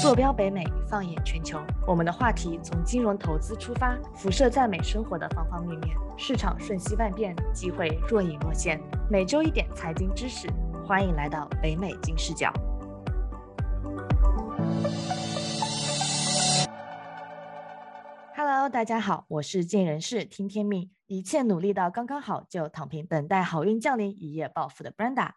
坐标北美，放眼全球。我们的话题从金融投资出发，辐射在美生活的方方面面。市场瞬息万变，机会若隐若现。每周一点财经知识，欢迎来到北美金视角。Hello，大家好，我是尽人事听天命，一切努力到刚刚好，就躺平等待好运降临，一夜暴富的 Brenda。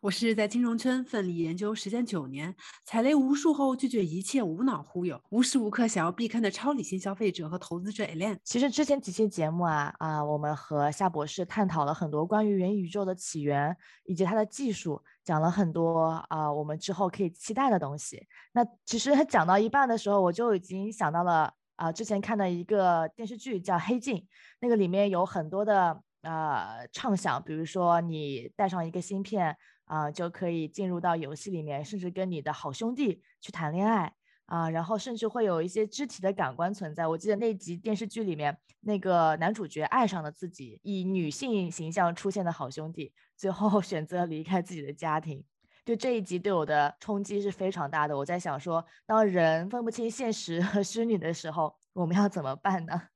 我是在金融圈奋力研究时间九年，踩雷无数后拒绝一切无脑忽悠，无时无刻想要避坑的超理性消费者和投资者 Elaine。其实之前几期节目啊啊，我们和夏博士探讨了很多关于元宇宙的起源以及它的技术，讲了很多啊，我们之后可以期待的东西。那其实 讲到一半的时候，我就已经想到了啊，之前看的一个电视剧叫《黑镜》，那个里面有很多的。呃，畅想，比如说你带上一个芯片啊，就可以进入到游戏里面，甚至跟你的好兄弟去谈恋爱啊，然后甚至会有一些肢体的感官存在。我记得那集电视剧里面，那个男主角爱上了自己以女性形象出现的好兄弟，最后 选择离开自己的家庭。就这一集对我的冲击是非常大的。我在想说，当人分不清现实和 虚拟的时候，我们要怎么办呢？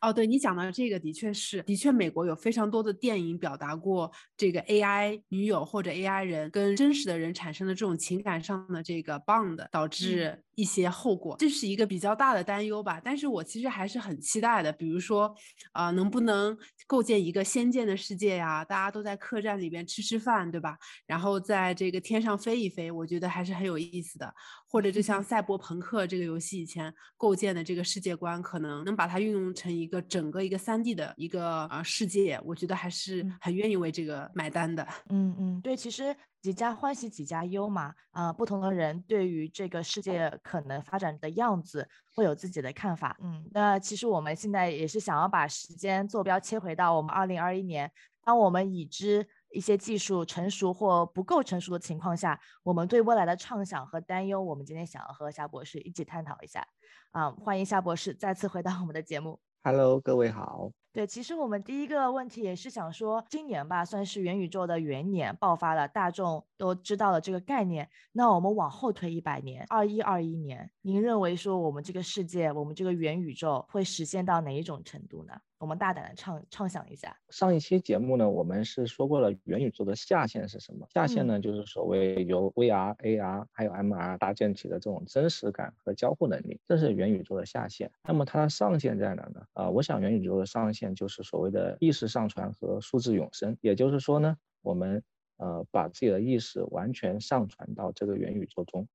哦，对你讲的这个的确是，的确，美国有非常多的电影表达过这个 AI 女友或者 AI 人跟真实的人产生的这种情感上的这个 bond，导致。一些后果，这是一个比较大的担忧吧。但是我其实还是很期待的，比如说，啊，能不能构建一个仙剑的世界呀？大家都在客栈里边吃吃饭，对吧？然后在这个天上飞一飞，我觉得还是很有意思的。或者就像赛博朋克这个游戏以前构建的这个世界观，可能能把它运用成一个整个一个三 D 的一个呃世界，我觉得还是很愿意为这个买单的。嗯嗯，对，其实。几家欢喜几家忧嘛，啊，不同的人对于这个世界可能发展的样子会有自己的看法，嗯，那其实我们现在也是想要把时间坐标切回到我们二零二一年，当我们已知一些技术成熟或不够成熟的情况下，我们对未来的畅想和担忧，我们今天想要和夏博士一起探讨一下，啊，欢迎夏博士再次回到我们的节目。Hello，各位好。对，其实我们第一个问题也是想说，今年吧，算是元宇宙的元年，爆发了，大众都知道了这个概念。那我们往后推一百年，二一二一年，您认为说我们这个世界，我们这个元宇宙会实现到哪一种程度呢？我们大胆的畅畅想一下。上一期节目呢，我们是说过了元宇宙的下限是什么？下限呢，就是所谓由 VR、AR 还有 MR 搭建起的这种真实感和交互能力，这是元宇宙的下限。那么它的上限在哪呢？啊，我想元宇宙的上限就是所谓的意识上传和数字永生。也就是说呢，我们呃把自己的意识完全上传到这个元宇宙中，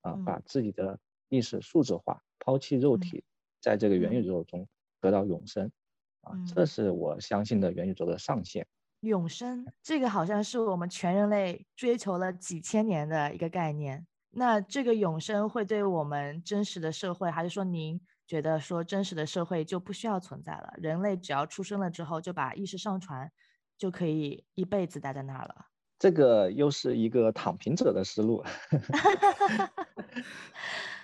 啊，把自己的意识数字化，抛弃肉体，在这个元宇宙中得到永生。啊，这是我相信的元宇宙的上限。永生，这个好像是我们全人类追求了几千年的一个概念。那这个永生会对我们真实的社会，还是说您觉得说真实的社会就不需要存在了？人类只要出生了之后，就把意识上传，就可以一辈子待在那儿了？这个又是一个躺平者的思路。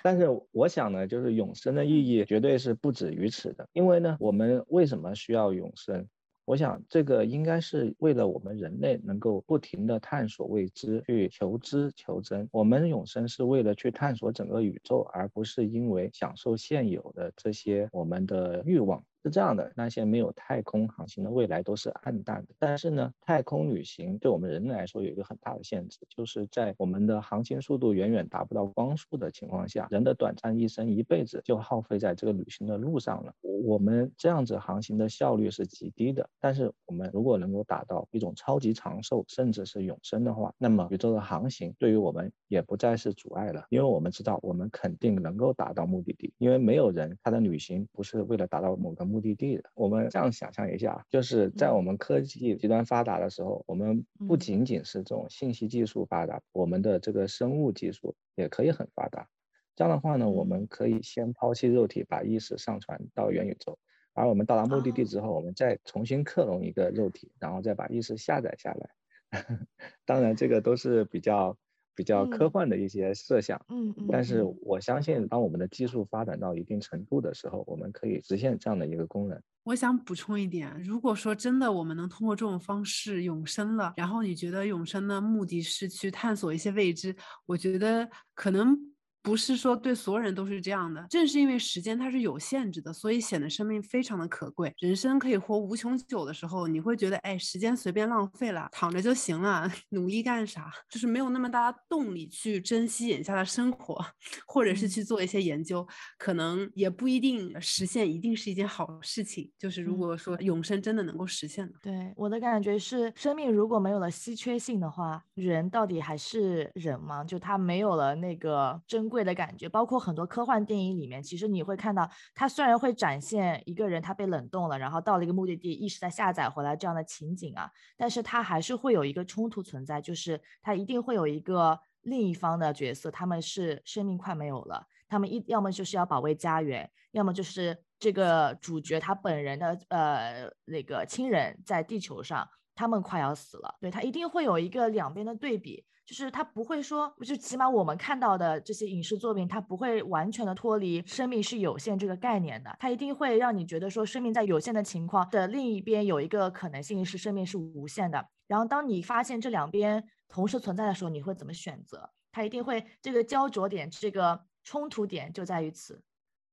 但是我想呢，就是永生的意义绝对是不止于此的，因为呢，我们为什么需要永生？我想这个应该是为了我们人类能够不停的探索未知，去求知求真。我们永生是为了去探索整个宇宙，而不是因为享受现有的这些我们的欲望。是这样的，那些没有太空航行的未来都是暗淡的。但是呢，太空旅行对我们人类来说有一个很大的限制，就是在我们的航行速度远远达不到光速的情况下，人的短暂一生一辈子就耗费在这个旅行的路上了。我们这样子航行的效率是极低的。但是我们如果能够达到一种超级长寿，甚至是永生的话，那么宇宙的航行对于我们也不再是阻碍了，因为我们知道我们肯定能够达到目的地，因为没有人他的旅行不是为了达到某个目。目的地的，我们这样想象一下，就是在我们科技极端发达的时候，我们不仅仅是这种信息技术发达，我们的这个生物技术也可以很发达。这样的话呢，我们可以先抛弃肉体，把意识上传到元宇宙，而我们到达目的地之后，我们再重新克隆一个肉体，然后再把意识下载下来。当然，这个都是比较。比较科幻的一些设想，嗯嗯，但是我相信，当我们的技术发展到一定程度的时候，我们可以实现这样的一个功能。我想补充一点，如果说真的我们能通过这种方式永生了，然后你觉得永生的目的是去探索一些未知，我觉得可能。不是说对所有人都是这样的。正是因为时间它是有限制的，所以显得生命非常的可贵。人生可以活无穷久的时候，你会觉得，哎，时间随便浪费了，躺着就行了，努力干啥？就是没有那么大的动力去珍惜眼下的生活，或者是去做一些研究，可能也不一定实现，一定是一件好事情。就是如果说永生真的能够实现，对我的感觉是，生命如果没有了稀缺性的话，人到底还是人吗？就他没有了那个珍贵贵的感觉。包括很多科幻电影里面，其实你会看到，他虽然会展现一个人他被冷冻了，然后到了一个目的地，意识再下载回来这样的情景啊，但是他还是会有一个冲突存在，就是他一定会有一个另一方的角色，他们是生命快没有了，他们一要么就是要保卫家园，要么就是这个主角他本人的呃那个亲人在地球上，他们快要死了，对他一定会有一个两边的对比。就是他不会说，就起码我们看到的这些影视作品，它不会完全的脱离生命是有限这个概念的，它一定会让你觉得说，生命在有限的情况的另一边有一个可能性是生命是无限的。然后当你发现这两边同时存在的时候，你会怎么选择？它一定会这个焦灼点，这个冲突点就在于此。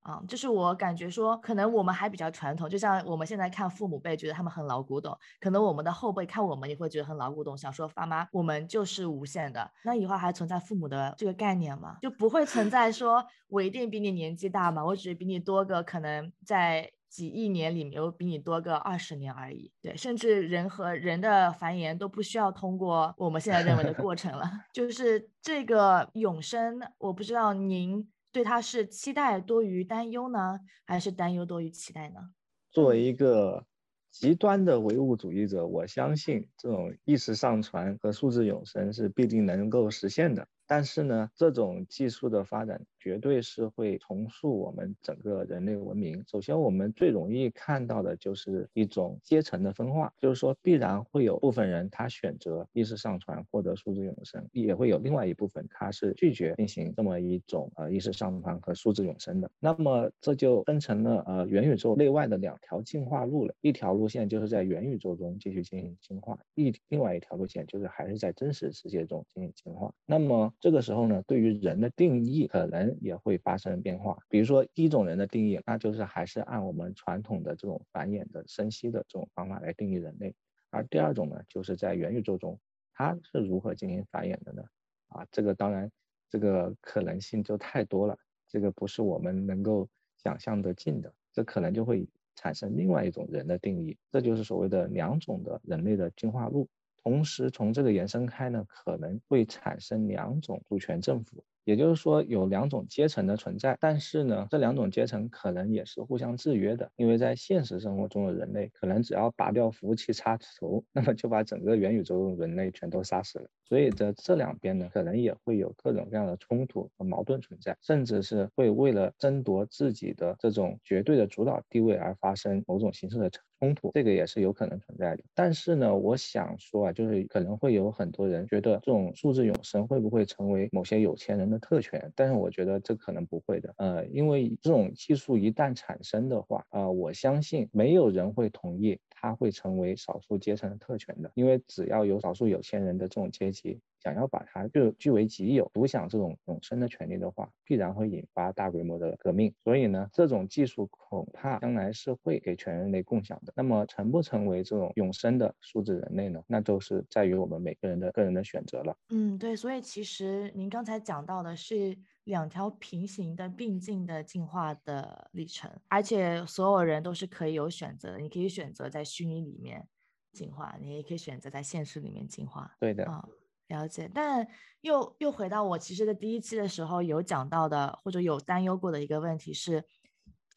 啊，就是我感觉说，可能我们还比较传统，就像我们现在看父母辈，觉得他们很老古董，可能我们的后辈看我们也会觉得很老古董，想说爸妈，我们就是无限的。那以后还存在父母的这个概念吗？就不会存在说 我一定比你年纪大嘛，我只是比你多个，可能在几亿年里面，我比你多个二十年而已。对，甚至人和人的繁衍都不需要通过我们现在认为的过程了。就是这个永生，我不知道您。对他是期待多于担忧呢，还是担忧多于期待呢？作为一个极端的唯物主义者，我相信这种意识上传和数字永生是必定能够实现的。但是呢，这种技术的发展绝对是会重塑我们整个人类文明。首先，我们最容易看到的就是一种阶层的分化，就是说必然会有部分人他选择意识上传获得数字永生，也会有另外一部分他是拒绝进行这么一种呃意识上传和数字永生的。那么这就分成了呃元宇宙内外的两条进化路了。一条路线就是在元宇宙中继续进行进化，一另外一条路线就是还是在真实世界中进行进化。那么这个时候呢，对于人的定义可能也会发生变化。比如说，第一种人的定义，那就是还是按我们传统的这种繁衍的生息的这种方法来定义人类。而第二种呢，就是在元宇宙中，它是如何进行繁衍的呢？啊，这个当然，这个可能性就太多了，这个不是我们能够想象得尽的。这可能就会产生另外一种人的定义，这就是所谓的两种的人类的进化路。同时，从这个延伸开呢，可能会产生两种主权政府，也就是说有两种阶层的存在。但是呢，这两种阶层可能也是互相制约的，因为在现实生活中的人类，可能只要拔掉服务器插头，那么就把整个元宇宙人类全都杀死了。所以在这两边呢，可能也会有各种各样的冲突和矛盾存在，甚至是会为了争夺自己的这种绝对的主导地位而发生某种形式的。冲突这个也是有可能存在的，但是呢，我想说啊，就是可能会有很多人觉得这种数字永生会不会成为某些有钱人的特权？但是我觉得这可能不会的，呃，因为这种技术一旦产生的话，啊，我相信没有人会同意它会成为少数阶层的特权的，因为只要有少数有钱人的这种阶级。想要把它就据为己有，独享这种永生的权利的话，必然会引发大规模的革命。所以呢，这种技术恐怕将来是会给全人类共享的。那么成不成为这种永生的数字人类呢？那都是在于我们每个人的个人的选择了。嗯，对。所以其实您刚才讲到的是两条平行的并进的进化的历程，而且所有人都是可以有选择的。你可以选择在虚拟里面进化，你也可以选择在现实里面进化。对的啊。了解，但又又回到我其实，在第一期的时候有讲到的，或者有担忧过的一个问题是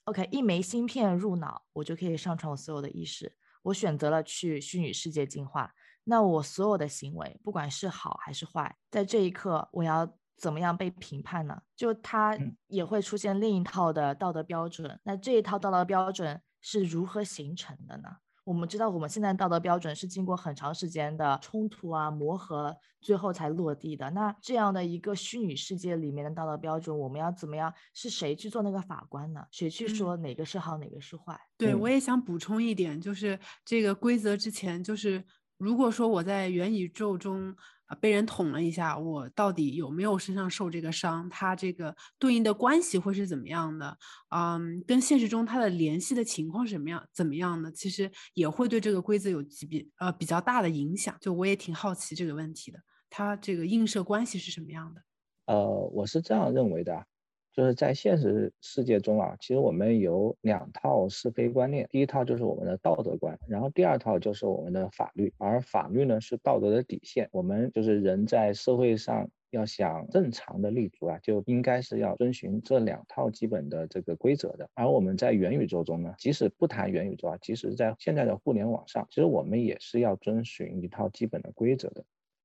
，OK，一枚芯片入脑，我就可以上传我所有的意识。我选择了去虚拟世界进化，那我所有的行为，不管是好还是坏，在这一刻，我要怎么样被评判呢？就它也会出现另一套的道德标准。那这一套道德标准是如何形成的呢？我们知道，我们现在道德标准是经过很长时间的冲突啊磨合，最后才落地的。那这样的一个虚拟世界里面的道德标准，我们要怎么样？是谁去做那个法官呢？谁去说哪个是好，哪个是坏？对我也想补充一点，就是这个规则之前，就是如果说我在元宇宙中。啊被人捅了一下，我到底有没有身上受这个伤？它这个对应的关系会是怎么样的？嗯，跟现实中它的联系的情况是什么样？怎么样的？其实也会对这个规则有几比呃比较大的影响。就我也挺好奇这个问题的，它这个映射关系是什么样的？呃，我是这样认为的。就是在现实世界中啊，其实我们有两套是非观念，第一套就是我们的道德观，然后第二套就是我们的法律，而法律呢是道德的底线。我们就是人在社会上要想正常的立足啊，就应该是要遵循这两套基本的这个规则的。而我们在元宇宙中呢，即使不谈元宇宙啊，即使在现在的互联网上，其实我们也是要遵循一套基本的规则的，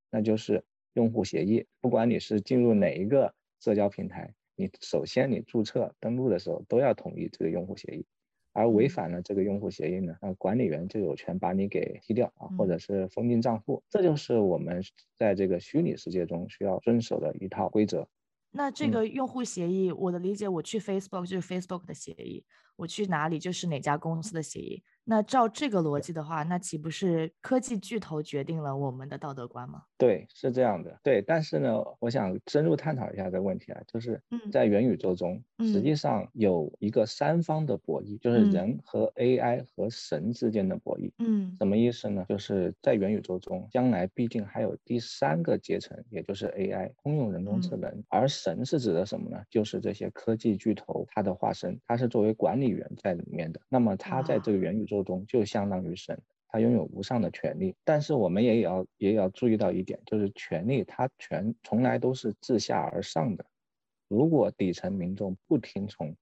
那就是用户协议。不管你是进入哪一个社交平台。你首先你注册登录的时候都要同意这个用户协议，而违反了这个用户协议呢，那管理员就有权把你给踢掉啊，或者是封禁账户。这就是我们在这个虚拟世界中需要遵守的一套规则。那这个用户协议，我的理解，我去 Facebook 就是 Facebook 的协议，我去哪里就是哪家公司的协议。那照这个逻辑的话，那岂不是科技巨头决定了我们的道德观吗？对，是这样的。对，但是呢，我想深入探讨一下这个问题啊，就是在元宇宙中，实际上有一个三方的博弈，就是人和 AI 和神之间的博弈。嗯，什么意思呢？就是在元宇宙中，将来毕竟还有第三个阶层，也就是 AI 通用人工智能。而神是指的什么呢？就是这些科技巨头它的化身，它是作为管理员在里面的。那么他在这个元宇宙。宙中就相当于神，他拥有无上的权利。但是我们也要也要注意到一点，就是权利它全从来都是自下而上的。如果底层民众不听从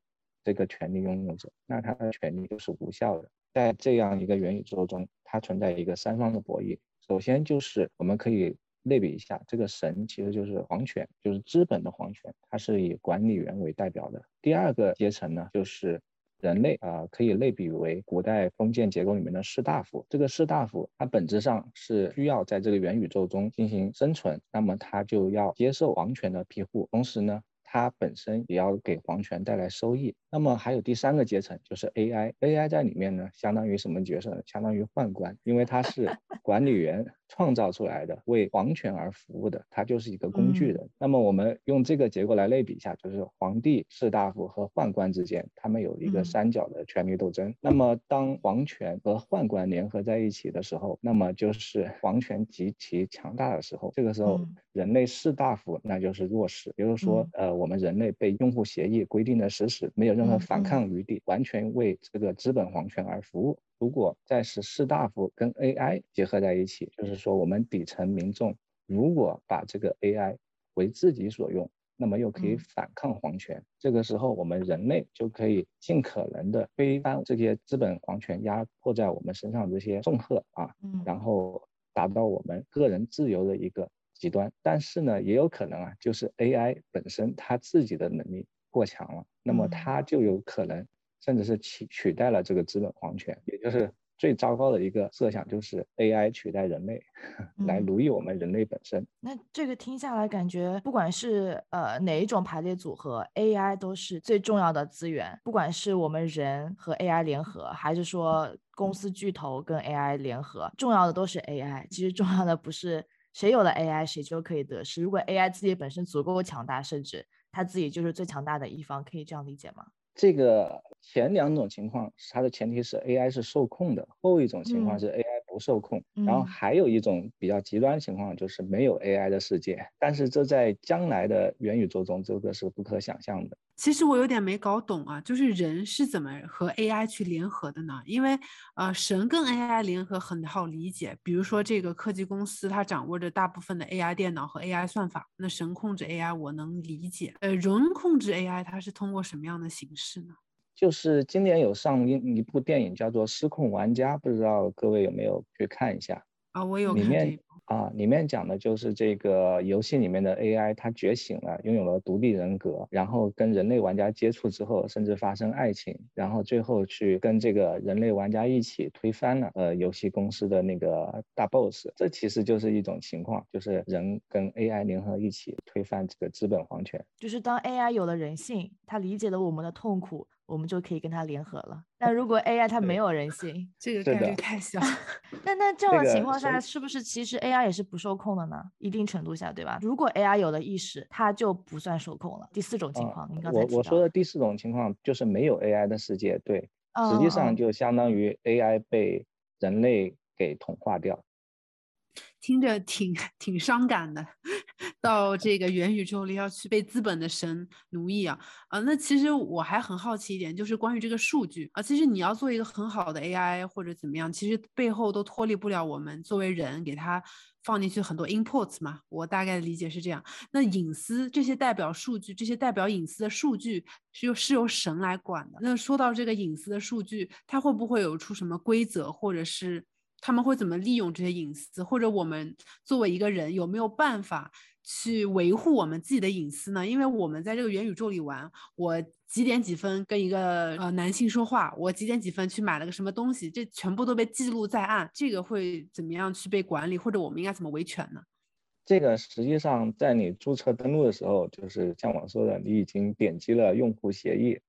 这个权利拥有者，那他的权利就是无效的。在这样一个元宇宙中，它存在一个三方的博弈。首先就是我们可以类比一下，这个神其实就是皇权，就是资本的皇权，它是以管理员为代表的。第二个阶层呢，就是。人类啊，可以类比为古代封建结构里面的士大夫。这个士大夫，他本质上是需要在这个元宇宙中进行生存，那么他就要接受皇权的庇护，同时呢，他本身也要给皇权带来收益。那么还有第三个阶层，就是 AI，AI 在里面呢，相当于什么角色呢？相当于宦官，因为它是 管理员。创造出来的为皇权而服务的，它就是一个工具人。那么我们用这个结构来类比一下，就是皇帝、士大夫和宦官之间，他们有一个三角的权力斗争。那么当皇权和宦官联合在一起的时候，那么就是皇权极其强大的时候。这个时候，人类士大夫那就是弱势。比如说，呃，我们人类被用户协议规定的死死，没有任何反抗余地，完全为这个资本皇权而服务。如果再是士大夫跟 AI 结合在一起，就是说我们底层民众如果把这个 AI 为自己所用，那么又可以反抗皇权，这个时候我们人类就可以尽可能的推翻这些资本皇权压迫在我们身上这些重荷啊，然后达到我们个人自由的一个极端。但是呢，也有可能啊，就是 AI 本身它自己的能力过强了，那么它就有可能。甚至是取取代了这个资本皇权，也就是最糟糕的一个设想，就是 AI 取代人类，来奴役我们人类本身。那这个听下来，感觉不管是呃哪一种排列组合，AI 都是最重要的资源。不管是我们人和 AI 联合，还是说公司巨头跟 AI 联合，重要的都是 AI。其实重要的不是谁有了 AI 谁就可以得势。如果 AI 自己本身足够强大，甚至它自己就是最强大的一方，可以这样理解吗？这个前两种情况，它的前提是 AI 是受控的；后一种情况是 AI。不受控，然后还有一种比较极端情况，就是没有 AI 的世界，但是这在将来的元宇宙中，这个是不可想象的。其实我有点没搞懂啊，就是人是怎么和 AI 去联合的呢？因为呃，神跟 AI 联合很好理解，比如说这个科技公司它掌握着大部分的 AI 电脑和 AI 算法，那神控制 AI 我能理解。呃，人控制 AI 它是通过什么样的形式呢？就是今年有上映一部电影叫做《失控玩家》，不知道各位有没有去看一下啊？我有看里面啊，里面讲的就是这个游戏里面的 AI，它觉醒了，拥有了独立人格，然后跟人类玩家接触之后，甚至发生爱情，然后最后去跟这个人类玩家一起推翻了呃游戏公司的那个大 boss。这其实就是一种情况，就是人跟 AI 联合一起推翻这个资本皇权。就是当 AI 有了人性，它理解了我们的痛苦。我们就可以跟他联合了。但如果 AI 它没有人性，这个概率太小。那那这样的情况下，是不是其实 AI 也是不受控的呢？一定程度下，对吧？如果 AI 有了意识，它就不算受控了。第四种情啊况，您刚才我我说的第四种情况就是没有 AI 的世界，对，实际上就相当于 AI 被人类给同化掉。听着挺挺伤感的，到这个元宇宙里要去被资本的神奴役啊啊！那其实我还很好奇一点，就是关于这个数据啊，其实你要做一个很好的 AI 或者怎么样，其实背后都脱离不了我们作为人给它放进去很多 inputs 嘛。我大概理解是这样。那隐私这些代表数据，这些代表隐私的数据是由是由神来管的。那说到这个隐私的数据，它会不会有出什么规则，或者是？他们会怎么利用这些隐私，或者我们作为一个人有没有办法去维护我们自己的隐私呢？因为我们在这个元宇宙里玩，我几点几分跟一个呃男性说话，我几点几分去买了个什么东西，这全部都被记录在案，这个会怎么样去被管理，或者我们应该怎么维权呢？这个实际上在你注册登录的时候，就是像我说的，你已经点击了用户协议。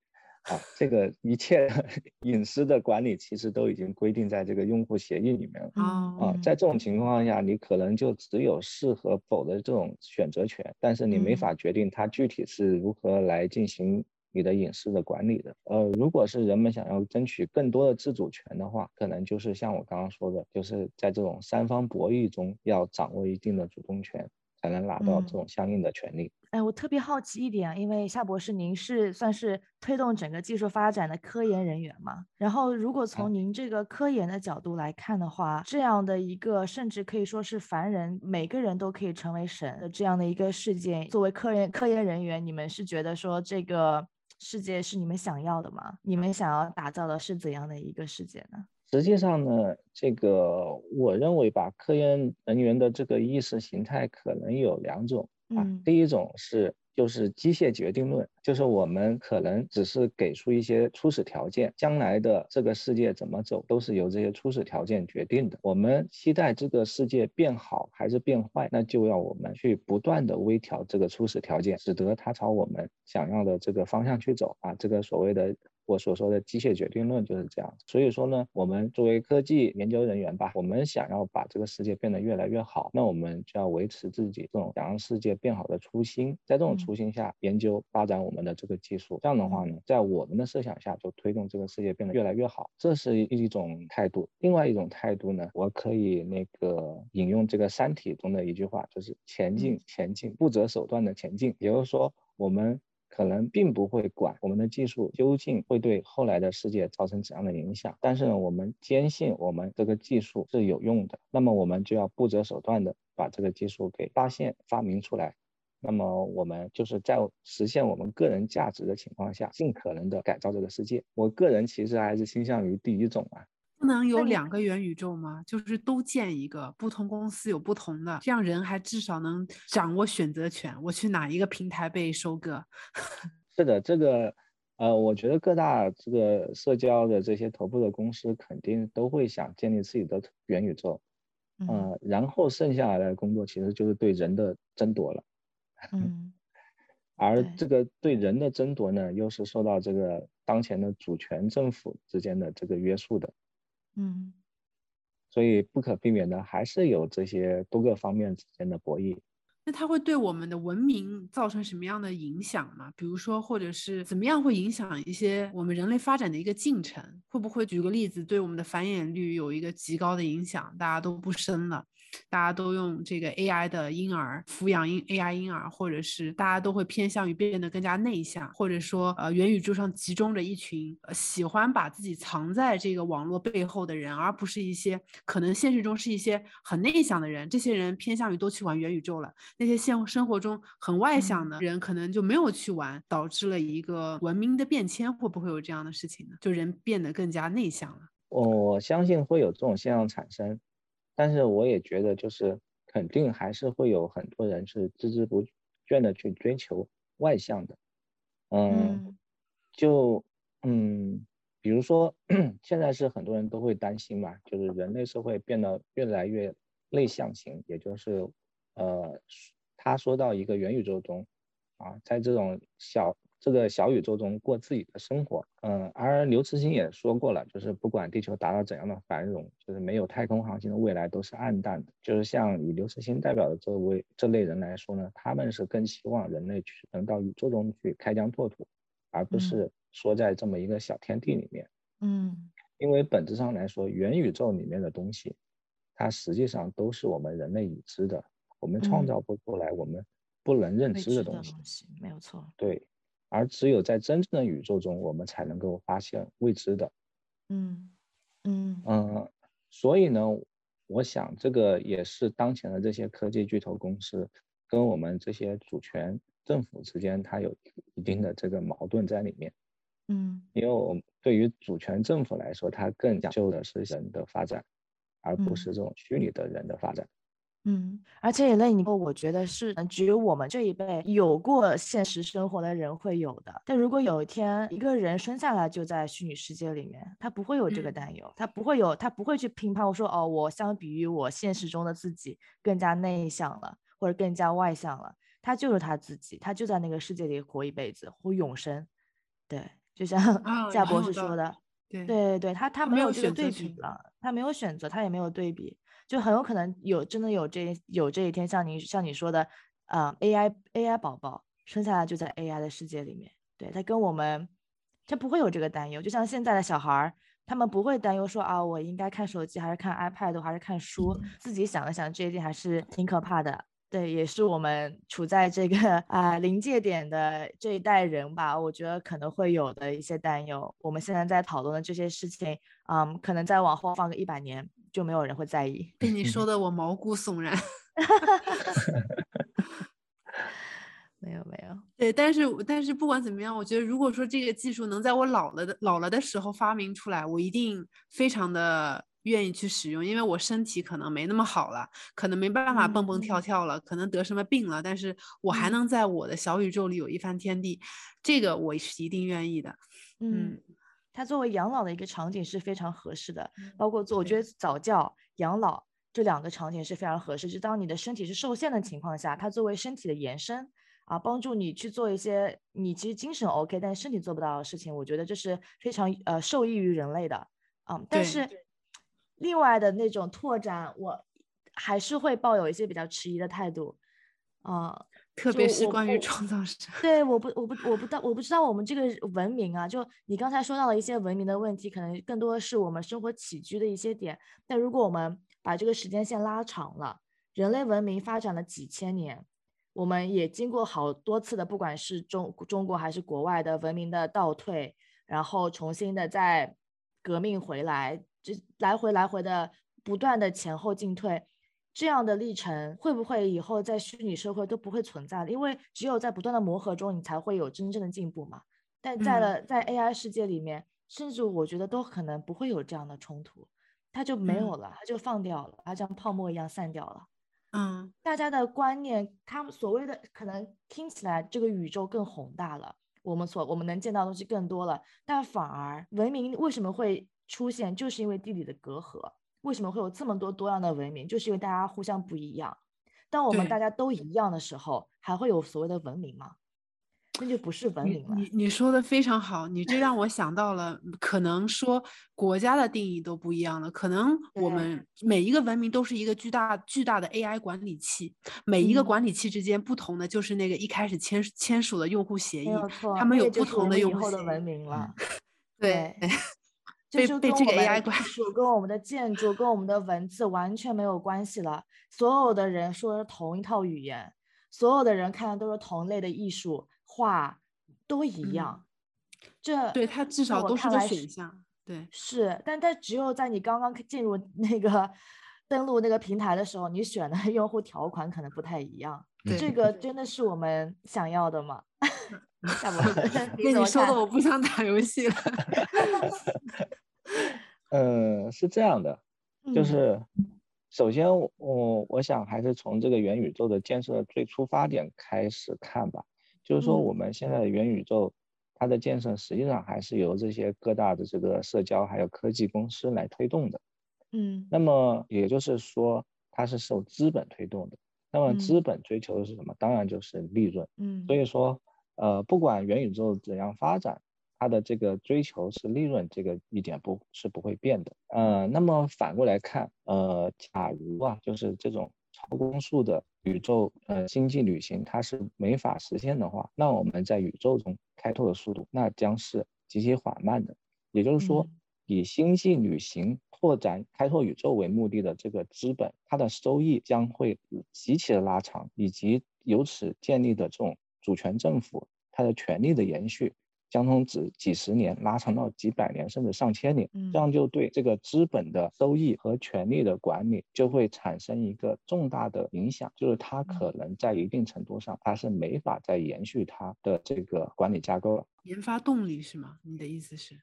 啊，这个一切 隐私的管理其实都已经规定在这个用户协议里面了。嗯啊，在这种情况下，你可能就只有是和否的这种选择权，但是你没嗯法决定它具体是如何来进行你的隐私的管理的。呃，如果是人们想要争取更多的自主权的话，可能就是像我刚刚说的，就是在这种三方博弈中要掌握一定的主动权，才能拿到嗯这种相应的权利。哎，我特别好奇一点啊，因为夏博士您是算是推动整个技术发展的科研人员嘛，然后如果从您这个科研的角度来看的话，这样的一个甚至可以说是凡人每个人都可以成为神的这样的一个事件，作为科研科研人员，你们是觉得说这个世界是你们想要的吗？你们想要打造的是怎样的一个世界呢？实际上呢，这个我认为吧，科研人员的这个意识形态可能有两种啊。嗯第一种是就是机械决定论，就是我们可能只是给出一些初始条件，将来的这个世界怎么走都是由这些初始条件决定的。我们期待这个世界变好还是变坏，那就要我们去不断的微调这个初始条件，使得它朝我们想要的这个方向去走啊。这个所谓的我所说的机械决定论就是这样。所以说呢，我们作为科技研究人员吧，我们想要把这个世界变得越来越好，那我们就要维持自己这种想让世界变好的初心，在这种嗯初心下研究发展我们的这个技术。这样的话呢，在我们的设想下，就推动这个世界变得越来越好，这是一种态度。另外一种态度呢，我可以那个引用这个《三体》中的一句话，就是前进，前进，不择手段的前进。也就是说，我们可能并不会管我们的技术究竟会对后来的世界造成怎样的影响，但是呢，我们坚信我们这个技术是有用的，那么我们就要不择手段的把这个技术给发现、发明出来。那么我们就是在实现我们个人价值的情况下，尽可能的改造这个世界。我个人其实还是倾向于第一种啊。不能有两个元宇宙吗？就是都建一个，不同公司有不同的，这样人还至少能掌握选择权。我去哪一个平台被收割？是的，这个呃，我觉得各大这个社交的这些头部的公司肯定都会想建立自己的元宇宙，嗯呃，然后剩下来的工作其实就是对人的争夺了。嗯 而这个对人的争夺呢，又是受到这个当前的主权政府之间的这个约束的，嗯所以不可避免的还是有这些多个方面之间的博弈。那它会对我们的文明造成什么样的影响吗？比如说，或者是怎么样会影响一些我们人类发展的一个进程？会不会举个例子，对我们的繁衍率有一个极高的影响？大家都不生了，大家都用这个 AI 的婴儿抚养婴 AI 婴儿，或者是大家都会偏向于变得更加内向，或者说呃元宇宙上集中着一群呃喜欢把自己藏在这个网络背后的人，而不是一些可能现实中是一些很内向的人，这些人偏向于都去玩元宇宙了。那些现生活中很外向的人，可能就没有去玩，导致了一个文明的变迁。会不会有这样的事情呢？就人变得更加内向了。我相信会有这种现象产生，但是我也觉得就是肯定还是会有很多人是孜孜不倦的去追求外向的，嗯，嗯就嗯，比如说 现在是很多人都会担心嘛，就是人类社会变得越来越内向型，也就是呃，他说到一个元宇宙中啊，在这种小这个小宇宙中过自己的生活。嗯，而刘慈欣也说过了，就是不管地球达到怎样的繁荣，就是没有太空航行的未来都是暗淡的。就是像以刘慈欣代表的这位这类人来说呢，他们是更希望人类去能到宇宙中去开疆拓土，而不是说在这么一个小天地里面。嗯，因为本质上来说，元宇宙里面的东西，它实际上都是我们人类已知的，我们创造不出来，我们不能认知的东西。没有错。对，而只有在真正的宇宙中，我们才能够发现未知的。嗯嗯嗯，所以呢，我想这个也是当前的这些科技巨头公司跟我们这些主权政府之间，它有一定的这个矛盾在里面。嗯，因为我们对于主权政府来说，它更讲究的是人的发展，而不是这种虚拟的人的发展。嗯，而且也类你我觉得是只有我们这一辈有过现实生活的人会有的。但如果有一天一个人生下来就在虚拟世界里面，他不会有这个担忧，他不会有，他不会去评判我说哦，我相比于我现实中的自己更加内向了，或者更加外向了。他就是他自己，他就在那个世界里活一辈子，活永生。对。就像夏博士说的，对对对，他他没有这个对比了，他没有选择，他也没有对比，就很有可能有真的有这有这一天，像你像你说的，啊，AI AI 宝宝生下来就在 AI 的世界里面，对他跟我们，他不会有这个担忧，就像现在的小孩儿，他们不会担忧说啊，我应该看手机还是看 iPad 还是看书，自己想了想，这一点还是挺可怕的。对，也是我们处在这个啊临界点的这一代人吧，我觉得可能会有的一些担忧。我们现在在讨论的这些事情，嗯，可能再往后放个一百年，就没有人会在意。被你说的我毛骨悚然。没有没有。对，但是但是不管怎么样，我觉得如果说这个技术能在我老了的老了的时候发明出来，我一定非常的。愿意去使用，因为我身体可能没那么好了，可能没办法蹦蹦跳跳了，可能得什么病了，但是我还能在我的小宇宙里有一番天地，这个我是一定愿意的。嗯，它作为养老的一个场景是非常合适的，包括做我觉得早教、养老这两个场景是非常合适。就当你的身体是受限的情况下，它作为身体的延伸啊，帮助你去做一些你其实精神 OK，但是身体做不到的事情，我觉得这是非常呃受益于人类的。嗯，但是。另外的那种拓展，我还是会抱有一些比较迟疑的态度，啊，特别是关于创造者。对，我不，我不，我不知道，我不知道我们这个文明啊，就你刚才说到了一些文明的问题，可能更多的是我们生活起居的一些点。但如果我们把这个时间线拉长了，人类文明发展了几千年，我们也经过好多次的，不管是中中国还是国外的文明的倒退，然后重新的再革命回来。这来回来回的不断的前后进退，这样的历程会不会以后在虚拟社会都不会存在了？因为只有在不断的磨合中，你才会有真正的进步嘛。但在了在 AI 世界里面，甚至我觉得都可能不会有这样的冲突，它就没有了，它就放掉了，它像泡沫一样散掉了。嗯，大家的观念，他们所谓的可能听起来这个宇宙更宏大了，我们所我们能见到的东西更多了，但反而文明为什么会？出现就是因为地理的隔阂，为什么会有这么多多样的文明？就是因为大家互相不一样。当我们大家都一样的时候，还会有所谓的文明吗？那就不是文明了。你你说的非常好，你这让我想到了，可能说国家的定义都不一样了。可能我们每一个文明都是一个巨大巨大的 AI 管理器，每一个管理器之间不同的就是那个一开始签签署的用户协议，他们有不同的用户的文明了。对。就是跟我们的艺 术、跟我们的建筑、跟我们的文字完全没有关系了。所有的人说同一套语言，所有的人看的都是同类的艺术画，都一样。这对他至少都是个选项。对，是，但但只有在你刚刚进入那个登录那个平台的时候，你选的用户条款可能不太一样。这个真的是我们想要的吗？被 你说的我不想打游戏了。嗯，是这样的，就是首先我我想还是从这个元宇宙的建设最出发点开始看吧。就是说我们现在的元宇宙，它的建设实际上还是由这些各大的这个社交还有科技公司来推动的。嗯，那么也就是说，它是受资本推动的。那么资本追求的是什么？当然就是利润。嗯，所以说。呃，不管元宇宙怎样发展，它的这个追求是利润，这个一点不是不会变的。呃，那么反过来看，呃，假如啊，就是这种超光速的宇宙呃星际旅行它是没法实现的话，那我们在宇宙中开拓的速度那将是极其缓慢的。也就是说，以星际旅行拓展、开拓宇宙为目的的这个资本，它的收益将会极其的拉长，以及由此建立的这种主权政府，它的权力的延续。将从几几十年拉长到几百年，甚至上千年，这样就对这个资本的收益和权力的管理就会产生一个重大的影响，就是它可能在一定程度上，它是没法再延续它的这个管理架构了。研发动力是吗？你的意思是？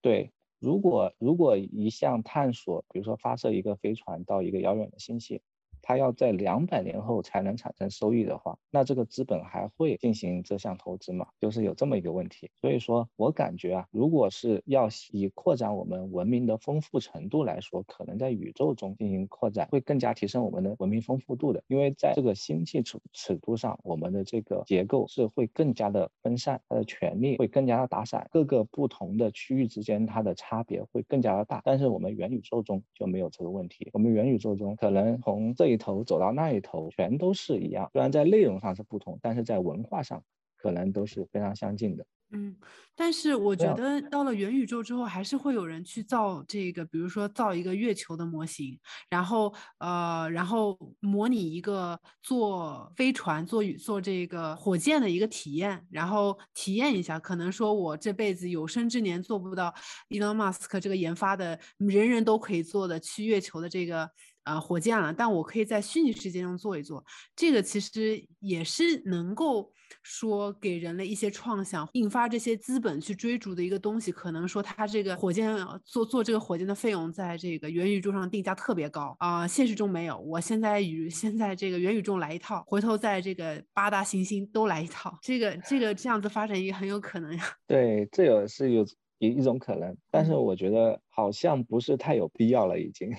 对，如果如果一项探索，比如说发射一个飞船到一个遥远的星系。它要在两百年后才能产生收益的话，那这个资本还会进行这项投资吗？就是有这么一个问题。所以说我感觉啊，如果是要以扩展我们文明的丰富程度来说，可能在宇宙中进行扩展会更加提升我们的文明丰富度的。因为在这个星际尺尺度上，我们的这个结构是会更加的分散，它的权力会更加的打散，各个不同的区域之间它的差别会更加的大。但是我们元宇宙中就没有这个问题，我们元宇宙中可能从这一头走到那一头，全都是一样。虽然在内容上是不同，但是在文化上可能都是非常相近的。嗯，但是我觉得到了元宇宙之后，还是会有人去造这个，比如说造一个月球的模型，然后呃，然后模拟一个坐飞船、坐坐这个火箭的一个体验，然后体验一下。可能说我这辈子有生之年做不到，Elon Musk 这个研发的人人都可以做的去月球的这个。啊，火箭了，但我可以在虚拟世界中做一做，这个其实也是能够说给人类一些创想，引发这些资本去追逐的一个东西。可能说它这个火箭做做这个火箭的费用，在这个元宇宙上定价特别高啊，现实中没有。我现在与现在这个元宇宙来一套，回头在这个八大行星都来一套，这个这个这样子发展也很有可能呀。对，这有是有一一种可能，但是我觉得好像不是太有必要了，已经。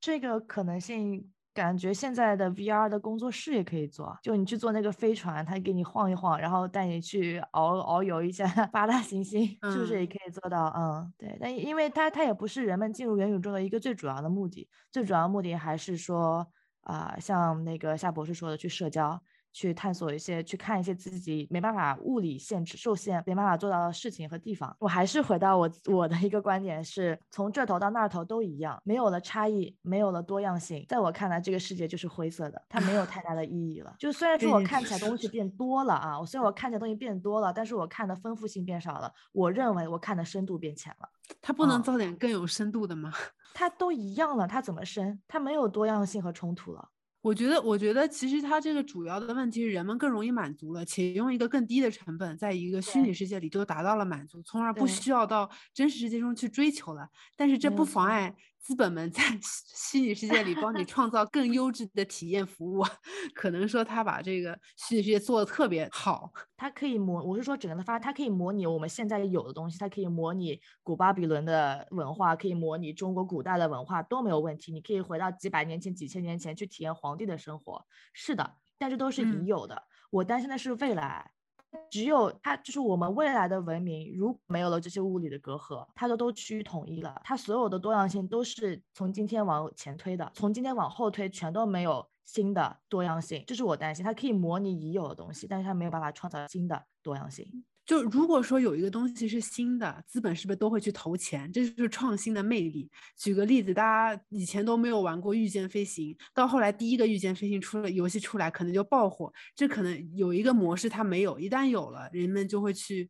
这个可能性，感觉现在的 VR 的工作室也可以做，就你去做那个飞船，它给你晃一晃，然后带你去遨遨游一下 八大行星，是不是也可以做到？嗯，对。但因为它它也不是人们进入元宇宙的一个最主要的目的，最主要目的还是说啊，像那个夏博士说的，去社交。去探索一些，去看一些自己没办法物理限制、受限、没办法做到的事情和地方。我还是回到我我的一个观点，是从这头到那头都一样，没有了差异，没有了多样性。在我看来，这个世界就是灰色的，它没有太大的意义了。就虽然说我看起来东西变多了啊，我虽然我看起来东西变多了，但是我看的丰富性变少了。我认为我看的深度变浅了。它不能造点更有深度的吗？它都一样了，它怎么深？它没有多样性和冲突了。我觉得，我觉得其实它这个主要的问题是人们更容易满足了，且用一个更低的成本，在一个虚拟世界里就达到了满足，从而不需要到真实世界中去追求了。但是这不妨碍。资本们在 虚拟世界里帮你 创造更优质的体验服务，可能说他把这个虚拟世界做的特别好，它可以模，我是说整个的发，它可以模拟我们现在有的东西，它可以模拟古巴比伦的文化，可以模拟中国古代的文化都没有问题。你可以回到几百年前、几千年前去体验皇帝的生活，是的，但这都是已有的。我担心的是未来。只有它，就是我们未来的文明，如果没有了这些物理的隔阂，它就都趋于统一了，它所有的多样性都是从今天往前推的，从今天往后推，全都没有新的多样性，这是我担心。它可以模拟已有的东西，但是它没有办法创造新的多样性。就如果说有一个东西是新的，资本是不是都会去投钱？这就是创新的魅力。举个例子，大家以前都没有玩过御剑飞行，到后来第一个御剑飞行出了游戏出来，可能就爆火。这可能有一个模式它没有，一旦有了，人们就会去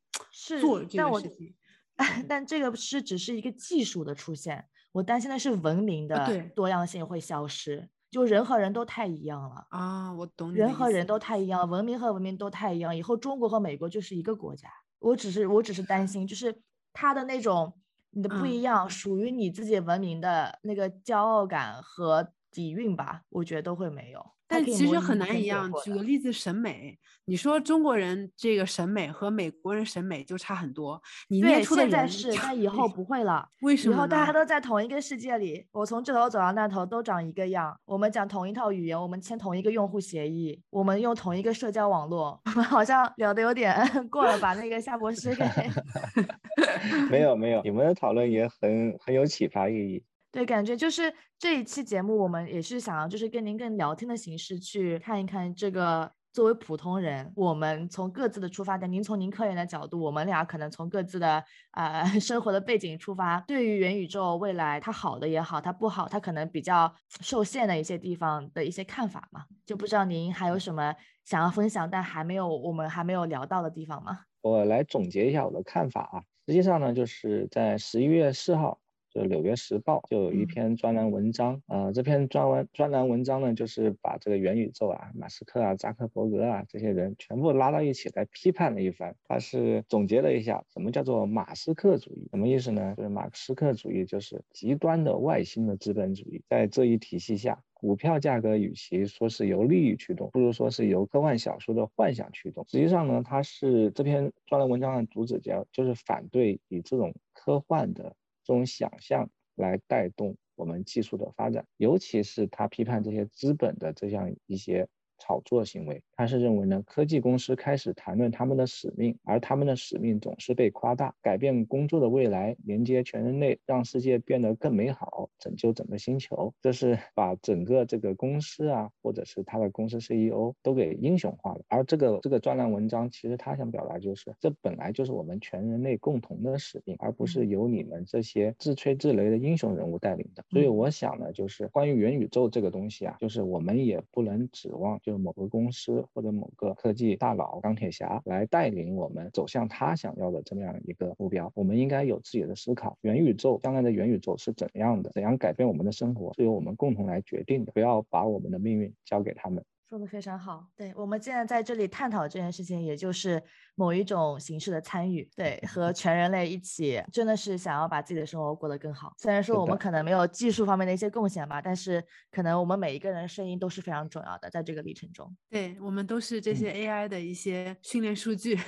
做这个事情。但这个是只是一个技术的出现，我担心的是文明的多样性会消失。就人和人都太一样了啊！我懂你，人和人都太一样，文明和文明都太一样，以后中国和美国就是一个国家。我只是，我只是担心，就是他的那种你的不一样，属于你自己文明的那个骄傲感和底蕴吧，我觉得都会没有。但其实很难一样。举个例子，审美，你说中国人这个审美和美国人审美就差很多。你捏出的现在是，但以后不会了。为什么？以后大家都在同一个世界里，我从这头走到那头都长一个样。我们讲同一套语言，我们签同一个用户协议，我们用同一个社交网络。我们好像聊的有点 过了，把那个夏博士给。没有没有，你们的讨论也很很有启发意义。对，感觉就是这一期节目，我们也是想要就是跟您更聊天的形式去看一看这个作为普通人，我们从各自的出发点，您从您科研的角度，我们俩可能从各自的呃 生活的背景出发，对于元宇宙未来它好的也好，它不好，它可能比较受限的一些地方的一些看法嘛，就不知道您还有什么想要分享，但还没有我们还没有聊到的地方吗？我来总结一下我的看法啊，实际上呢，就是在十一月四号。就《纽约时报》就有一篇专栏文章，呃，这篇专文专栏文章呢，就是把这个元宇宙啊，马斯克啊、扎克伯格啊这些人全部拉到一起来批判了一番。他是总结了一下，什么叫做马斯克主义？什么意思呢？就是马斯克主义就是极端的外星的资本主义。在这一体系下，股票价格与其说是由利益驱动，不如说是由科幻小说的幻想驱动。实际上呢，他是这篇专栏文章的主旨，叫就是反对以这种科幻的。这种想象来带动我们技术的发展，尤其是他批判这些资本的这样一些。炒作行为，他是认为呢，科技公司开始谈论他们的使命，而他们的使命总是被夸大，改变工作的未来，连接全人类，让世界变得更美好，拯救整个星球，这是 把整个这个公司啊，或者是他的公司 CEO 都给英雄化了。而这个这个专栏文章，其实他想表达就是，这本来就是我们全人类共同的使命，而不是由你们这些自吹自擂的英雄人物带领的。所以我想呢，就是关于元宇宙这个东西啊，就是我们也不能指望。就某个公司或者某个科技大佬钢铁侠来带领我们走向他想要的这么样一个目标，我们应该有自己的思考。元宇宙将来的元宇宙是怎样的？怎样改变我们的生活，是由我们共同来决定的。不要把我们的命运交给他们。说的非常好，对我们现在在这里探讨这件事情，也就是某一种形式的参与，对，和全人类一起，真的是想要把自己的生活过得更好。虽然说我们可能没有技术方面的一些贡献吧，但是可能我们每一个人声音都是非常重要的，在这个历程中。对我们都是这些 AI 的一些训练数据。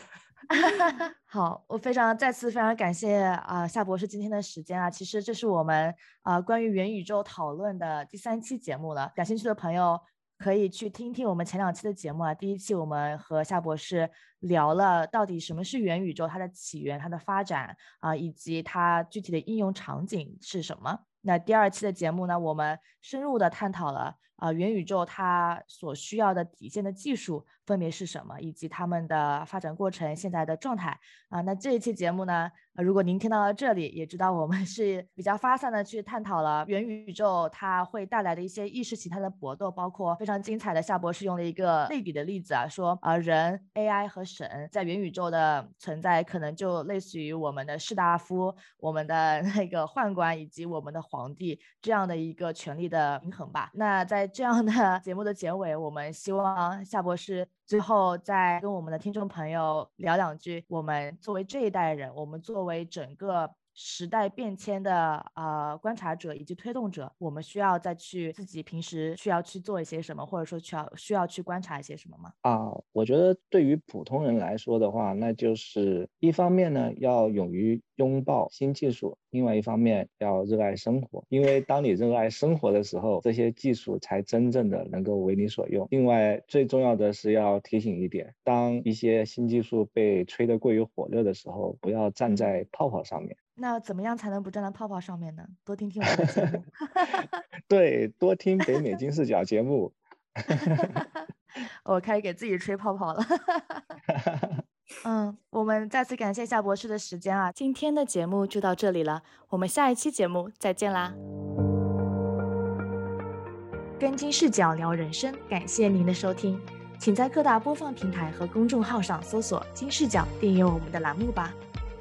好，我非常再次非常感谢啊夏博士今天的时间啊，其实这是我们啊关于元宇宙讨论的第三期节目了，感兴趣的朋友。可以去听听我们前两期的节目啊。第一期我们和夏博士聊了到底什么是元宇宙，它的起源、它的发展啊，以及它具体的应用场景是什么。那第二期的节目呢，我们深入的探讨了啊元宇宙它所需要的底线的技术分别是什么，以及他们的发展过程、现在的状态啊。那这一期节目呢？如果您听到了这里，也知道我们 是比较发散的去探讨了元宇宙它会带来的一些意识形态的搏斗，包括非常精彩的夏博士用了一个类比的例子啊，说啊人 AI 和神在元宇宙的存在，可能就类似于我们的士大夫、我们的那个宦官以及我们的皇帝这样的一个权力的平衡吧。那在这样的节目的结尾，我们希望夏博士。最后再跟我们的听众朋友聊两句，我们作为这一代人，我们作为整个时代变迁的呃观察者以及推动者，我们需要再去自己平时需要去做一些什么，或者说需要需要去观察一些什么吗？啊，我觉得对于普通人来说的话，那就是一方面呢，要勇于拥抱新技术。另外一方面要热爱生活，因为当你热爱生活的时候，这些技术才真正的能够为你所用。另外最重要的是要提醒一点，当一些新技术被吹得过于火热的时候，不要站在泡泡上面。那怎么样才能不站在泡泡上面呢？多听听我的节目。对，多听北美金视角节目。我开始给自己吹泡泡了。嗯，我们再次感谢夏博士的时间啊！今天的节目就到这里了，我们下一期节目再见啦！跟金视角聊人生，感谢您的收听，请在各大播放平台和公众号上搜索“金视角”，订阅我们的栏目吧。